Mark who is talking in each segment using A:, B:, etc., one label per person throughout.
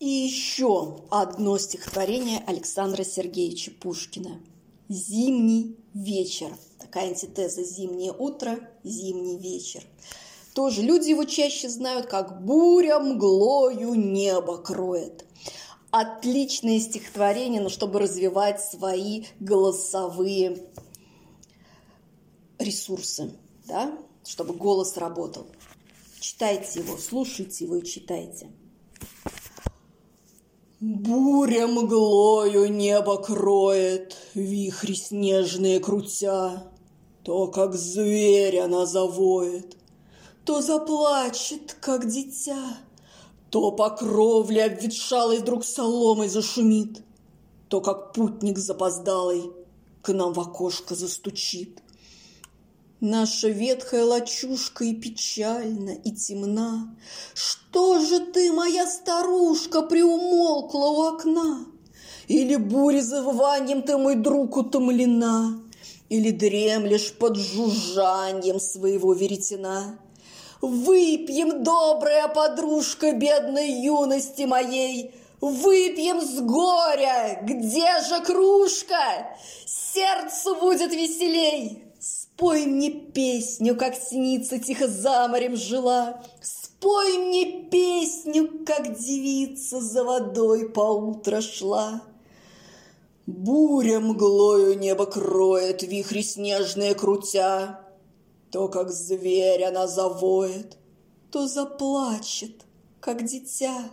A: И еще одно стихотворение Александра Сергеевича Пушкина. «Зимний вечер». Такая антитеза «Зимнее утро», «Зимний вечер». Тоже люди его чаще знают, как «буря мглою небо кроет». Отличное стихотворение, но чтобы развивать свои голосовые ресурсы, да? чтобы голос работал. Читайте его, слушайте его и читайте. Буря мглою небо кроет, Вихри снежные крутя. То, как зверь она завоет, То заплачет, как дитя, То по кровле обветшалой Вдруг соломой зашумит, То, как путник запоздалый К нам в окошко застучит. Наша ветхая лачушка и печальна, и темна. Что же ты, моя старушка, приумолкла у окна? Или бурей завыванием ты, мой друг, утомлена? Или дремлешь под жужжанием своего веретена? Выпьем, добрая подружка бедной юности моей, Выпьем с горя, где же кружка? Сердцу будет веселей. Спой мне песню, как синица тихо за морем жила. Спой мне песню, как девица за водой поутро шла. Буря мглою небо кроет, вихри снежные крутя. То, как зверь она завоет, то заплачет, как дитя.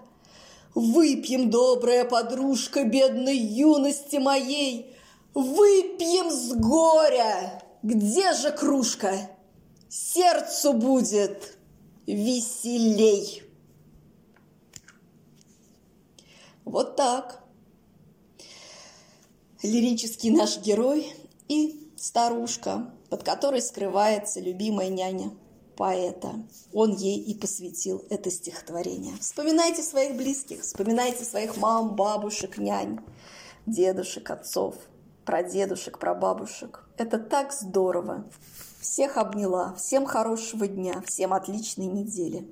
A: Выпьем, добрая подружка бедной юности моей, Выпьем с горя, где же кружка? Сердцу будет веселей. Вот так. Лирический наш герой и старушка, под которой скрывается любимая няня поэта. Он ей и посвятил это стихотворение. Вспоминайте своих близких, вспоминайте своих мам, бабушек, нянь, дедушек, отцов – про дедушек, про бабушек. Это так здорово. Всех обняла. Всем хорошего дня. Всем отличной недели.